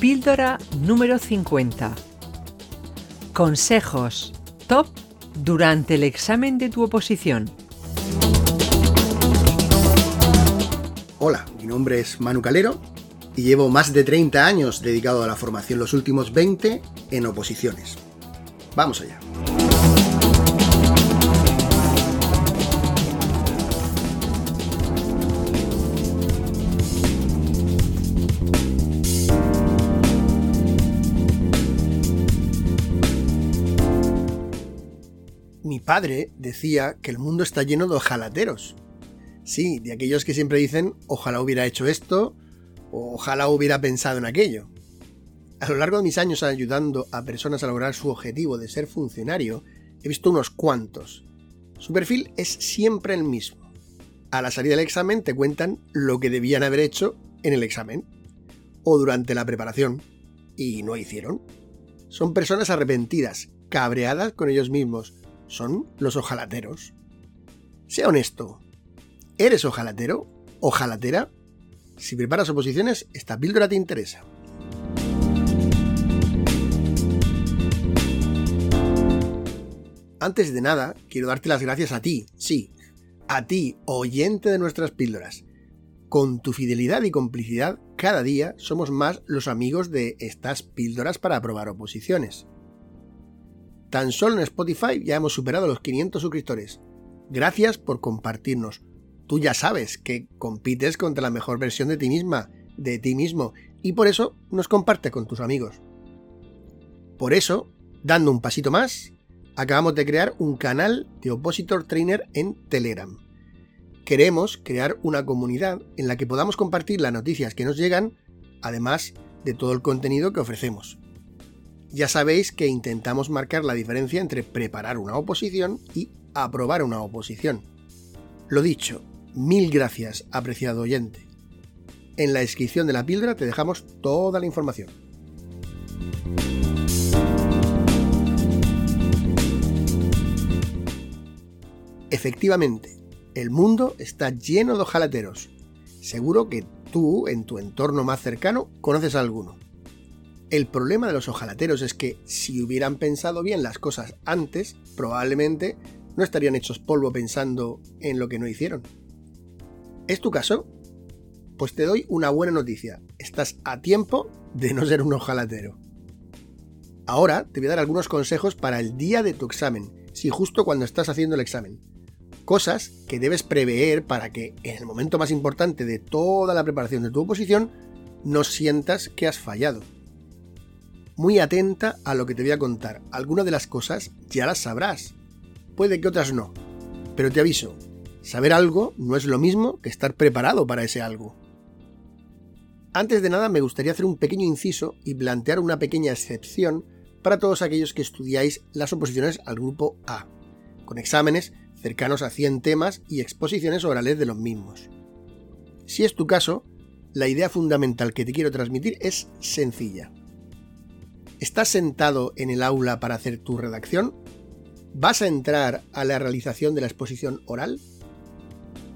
Píldora número 50. Consejos top durante el examen de tu oposición. Hola, mi nombre es Manu Calero y llevo más de 30 años dedicado a la formación, los últimos 20 en oposiciones. Vamos allá. Padre decía que el mundo está lleno de ojalateros. Sí, de aquellos que siempre dicen ojalá hubiera hecho esto o ojalá hubiera pensado en aquello. A lo largo de mis años ayudando a personas a lograr su objetivo de ser funcionario, he visto unos cuantos. Su perfil es siempre el mismo. A la salida del examen te cuentan lo que debían haber hecho en el examen o durante la preparación y no hicieron. Son personas arrepentidas, cabreadas con ellos mismos, son los ojalateros. Sea honesto. ¿Eres ojalatero? ¿Ojalatera? Si preparas oposiciones, esta píldora te interesa. Antes de nada, quiero darte las gracias a ti, sí, a ti, oyente de nuestras píldoras. Con tu fidelidad y complicidad, cada día somos más los amigos de estas píldoras para aprobar oposiciones. Tan solo en Spotify ya hemos superado los 500 suscriptores. Gracias por compartirnos. Tú ya sabes que compites contra la mejor versión de ti misma, de ti mismo, y por eso nos comparte con tus amigos. Por eso, dando un pasito más, acabamos de crear un canal de Opositor Trainer en Telegram. Queremos crear una comunidad en la que podamos compartir las noticias que nos llegan, además de todo el contenido que ofrecemos. Ya sabéis que intentamos marcar la diferencia entre preparar una oposición y aprobar una oposición. Lo dicho, mil gracias, apreciado oyente. En la descripción de la píldora te dejamos toda la información. Efectivamente, el mundo está lleno de ojalateros. Seguro que tú, en tu entorno más cercano, conoces a alguno. El problema de los ojalateros es que si hubieran pensado bien las cosas antes, probablemente no estarían hechos polvo pensando en lo que no hicieron. ¿Es tu caso? Pues te doy una buena noticia. Estás a tiempo de no ser un ojalatero. Ahora te voy a dar algunos consejos para el día de tu examen, si justo cuando estás haciendo el examen. Cosas que debes prever para que en el momento más importante de toda la preparación de tu oposición no sientas que has fallado muy atenta a lo que te voy a contar. Algunas de las cosas ya las sabrás. Puede que otras no. Pero te aviso, saber algo no es lo mismo que estar preparado para ese algo. Antes de nada me gustaría hacer un pequeño inciso y plantear una pequeña excepción para todos aquellos que estudiáis las oposiciones al grupo A, con exámenes cercanos a 100 temas y exposiciones orales de los mismos. Si es tu caso, la idea fundamental que te quiero transmitir es sencilla. ¿Estás sentado en el aula para hacer tu redacción? ¿Vas a entrar a la realización de la exposición oral?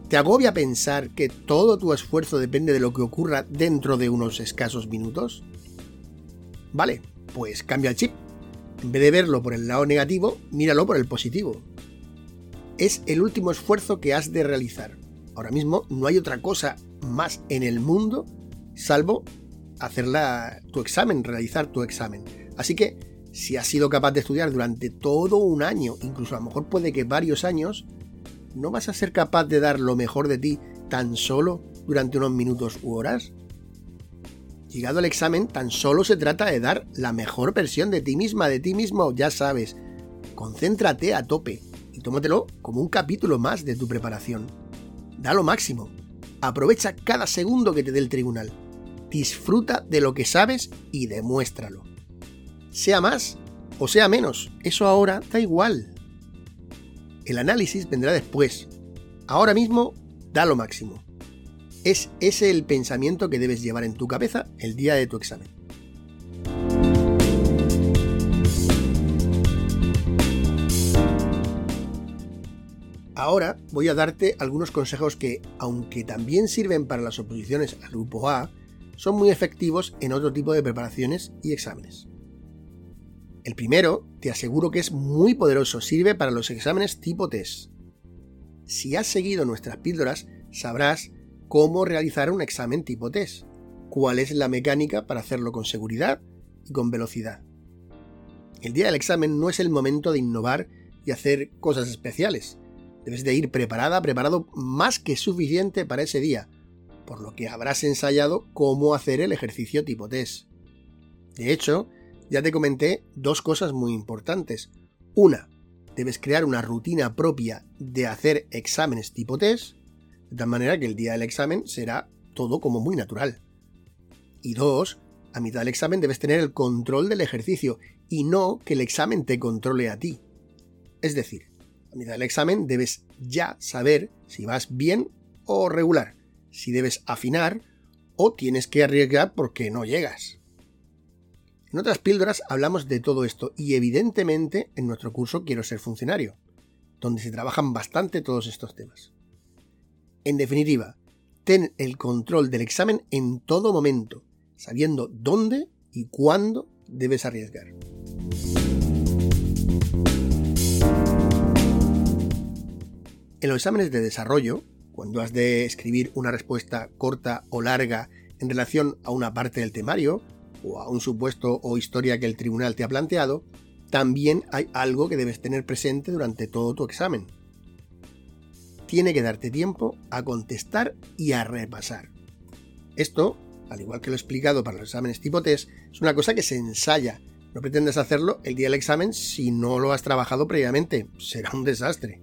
¿Te agobia pensar que todo tu esfuerzo depende de lo que ocurra dentro de unos escasos minutos? Vale, pues cambia el chip. En vez de verlo por el lado negativo, míralo por el positivo. Es el último esfuerzo que has de realizar. Ahora mismo no hay otra cosa más en el mundo salvo hacer tu examen, realizar tu examen. Así que si has sido capaz de estudiar durante todo un año, incluso a lo mejor puede que varios años, ¿no vas a ser capaz de dar lo mejor de ti tan solo durante unos minutos u horas? Llegado al examen, tan solo se trata de dar la mejor versión de ti misma, de ti mismo, ya sabes. Concéntrate a tope y tómatelo como un capítulo más de tu preparación. Da lo máximo. Aprovecha cada segundo que te dé el tribunal. Disfruta de lo que sabes y demuéstralo. Sea más o sea menos, eso ahora da igual. El análisis vendrá después. Ahora mismo, da lo máximo. Es ese el pensamiento que debes llevar en tu cabeza el día de tu examen. Ahora voy a darte algunos consejos que, aunque también sirven para las oposiciones al grupo A, son muy efectivos en otro tipo de preparaciones y exámenes. El primero, te aseguro que es muy poderoso, sirve para los exámenes tipo test. Si has seguido nuestras píldoras, sabrás cómo realizar un examen tipo test, cuál es la mecánica para hacerlo con seguridad y con velocidad. El día del examen no es el momento de innovar y hacer cosas especiales. Debes de ir preparada, preparado más que suficiente para ese día, por lo que habrás ensayado cómo hacer el ejercicio tipo test. De hecho, ya te comenté dos cosas muy importantes. Una, debes crear una rutina propia de hacer exámenes tipo test, de tal manera que el día del examen será todo como muy natural. Y dos, a mitad del examen debes tener el control del ejercicio y no que el examen te controle a ti. Es decir, a mitad del examen debes ya saber si vas bien o regular, si debes afinar o tienes que arriesgar porque no llegas. En otras píldoras hablamos de todo esto y evidentemente en nuestro curso Quiero ser funcionario, donde se trabajan bastante todos estos temas. En definitiva, ten el control del examen en todo momento, sabiendo dónde y cuándo debes arriesgar. En los exámenes de desarrollo, cuando has de escribir una respuesta corta o larga en relación a una parte del temario, o a un supuesto o historia que el tribunal te ha planteado, también hay algo que debes tener presente durante todo tu examen. Tiene que darte tiempo a contestar y a repasar. Esto, al igual que lo he explicado para los exámenes tipo test, es una cosa que se ensaya. No pretendes hacerlo el día del examen si no lo has trabajado previamente. Será un desastre.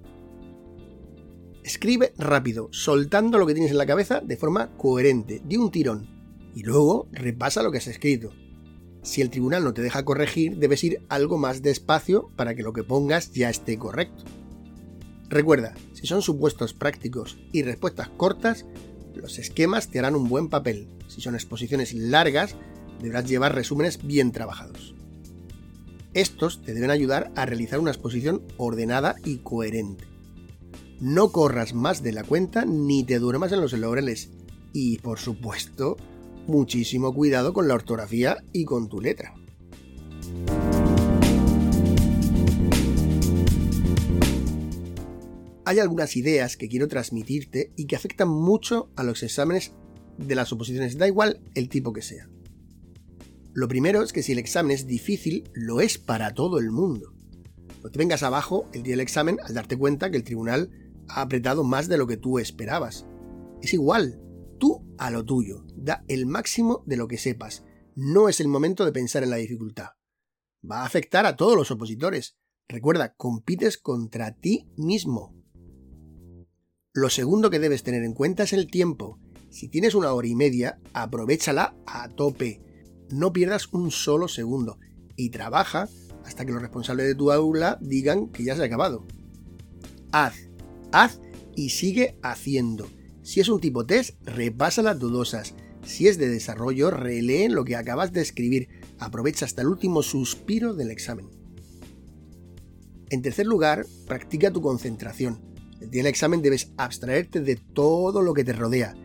Escribe rápido, soltando lo que tienes en la cabeza de forma coherente, de un tirón y luego repasa lo que has escrito. Si el tribunal no te deja corregir, debes ir algo más despacio para que lo que pongas ya esté correcto. Recuerda, si son supuestos prácticos y respuestas cortas, los esquemas te harán un buen papel. Si son exposiciones largas, deberás llevar resúmenes bien trabajados. Estos te deben ayudar a realizar una exposición ordenada y coherente. No corras más de la cuenta ni te duermas en los laureles. Y, por supuesto, muchísimo cuidado con la ortografía y con tu letra. Hay algunas ideas que quiero transmitirte y que afectan mucho a los exámenes de las oposiciones, da igual el tipo que sea. Lo primero es que si el examen es difícil, lo es para todo el mundo. No te vengas abajo el día del examen al darte cuenta que el tribunal ha apretado más de lo que tú esperabas. Es igual, a lo tuyo, da el máximo de lo que sepas. No es el momento de pensar en la dificultad. Va a afectar a todos los opositores. Recuerda, compites contra ti mismo. Lo segundo que debes tener en cuenta es el tiempo. Si tienes una hora y media, aprovechala a tope. No pierdas un solo segundo y trabaja hasta que los responsables de tu aula digan que ya se ha acabado. Haz, haz y sigue haciendo. Si es un tipo test, repasa las dudosas. Si es de desarrollo, relee lo que acabas de escribir. Aprovecha hasta el último suspiro del examen. En tercer lugar, practica tu concentración. El día del examen debes abstraerte de todo lo que te rodea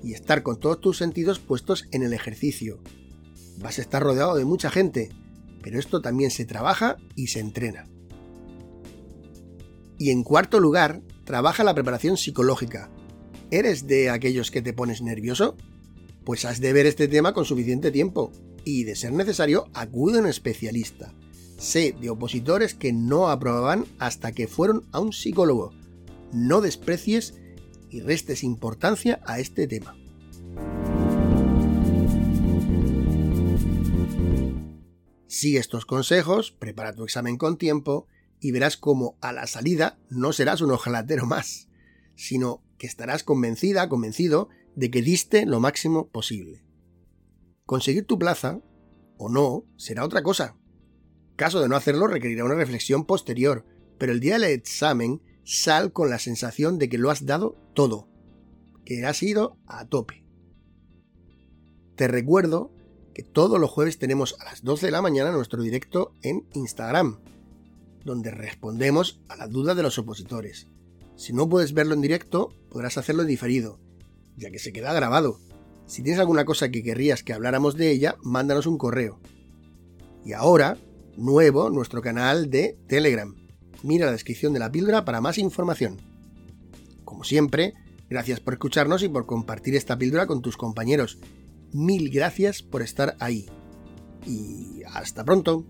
y estar con todos tus sentidos puestos en el ejercicio. Vas a estar rodeado de mucha gente, pero esto también se trabaja y se entrena. Y en cuarto lugar, trabaja la preparación psicológica. ¿Eres de aquellos que te pones nervioso? Pues has de ver este tema con suficiente tiempo y, de ser necesario, acude a un especialista. Sé de opositores que no aprobaban hasta que fueron a un psicólogo. No desprecies y restes importancia a este tema. Sigue estos consejos, prepara tu examen con tiempo y verás cómo a la salida no serás un ojalatero más, sino que estarás convencida, convencido de que diste lo máximo posible. Conseguir tu plaza, o no, será otra cosa. Caso de no hacerlo requerirá una reflexión posterior, pero el día del examen sal con la sensación de que lo has dado todo, que has ido a tope. Te recuerdo que todos los jueves tenemos a las 12 de la mañana nuestro directo en Instagram, donde respondemos a las dudas de los opositores. Si no puedes verlo en directo, podrás hacerlo en diferido, ya que se queda grabado. Si tienes alguna cosa que querrías que habláramos de ella, mándanos un correo. Y ahora, nuevo, nuestro canal de Telegram. Mira la descripción de la píldora para más información. Como siempre, gracias por escucharnos y por compartir esta píldora con tus compañeros. Mil gracias por estar ahí. Y hasta pronto.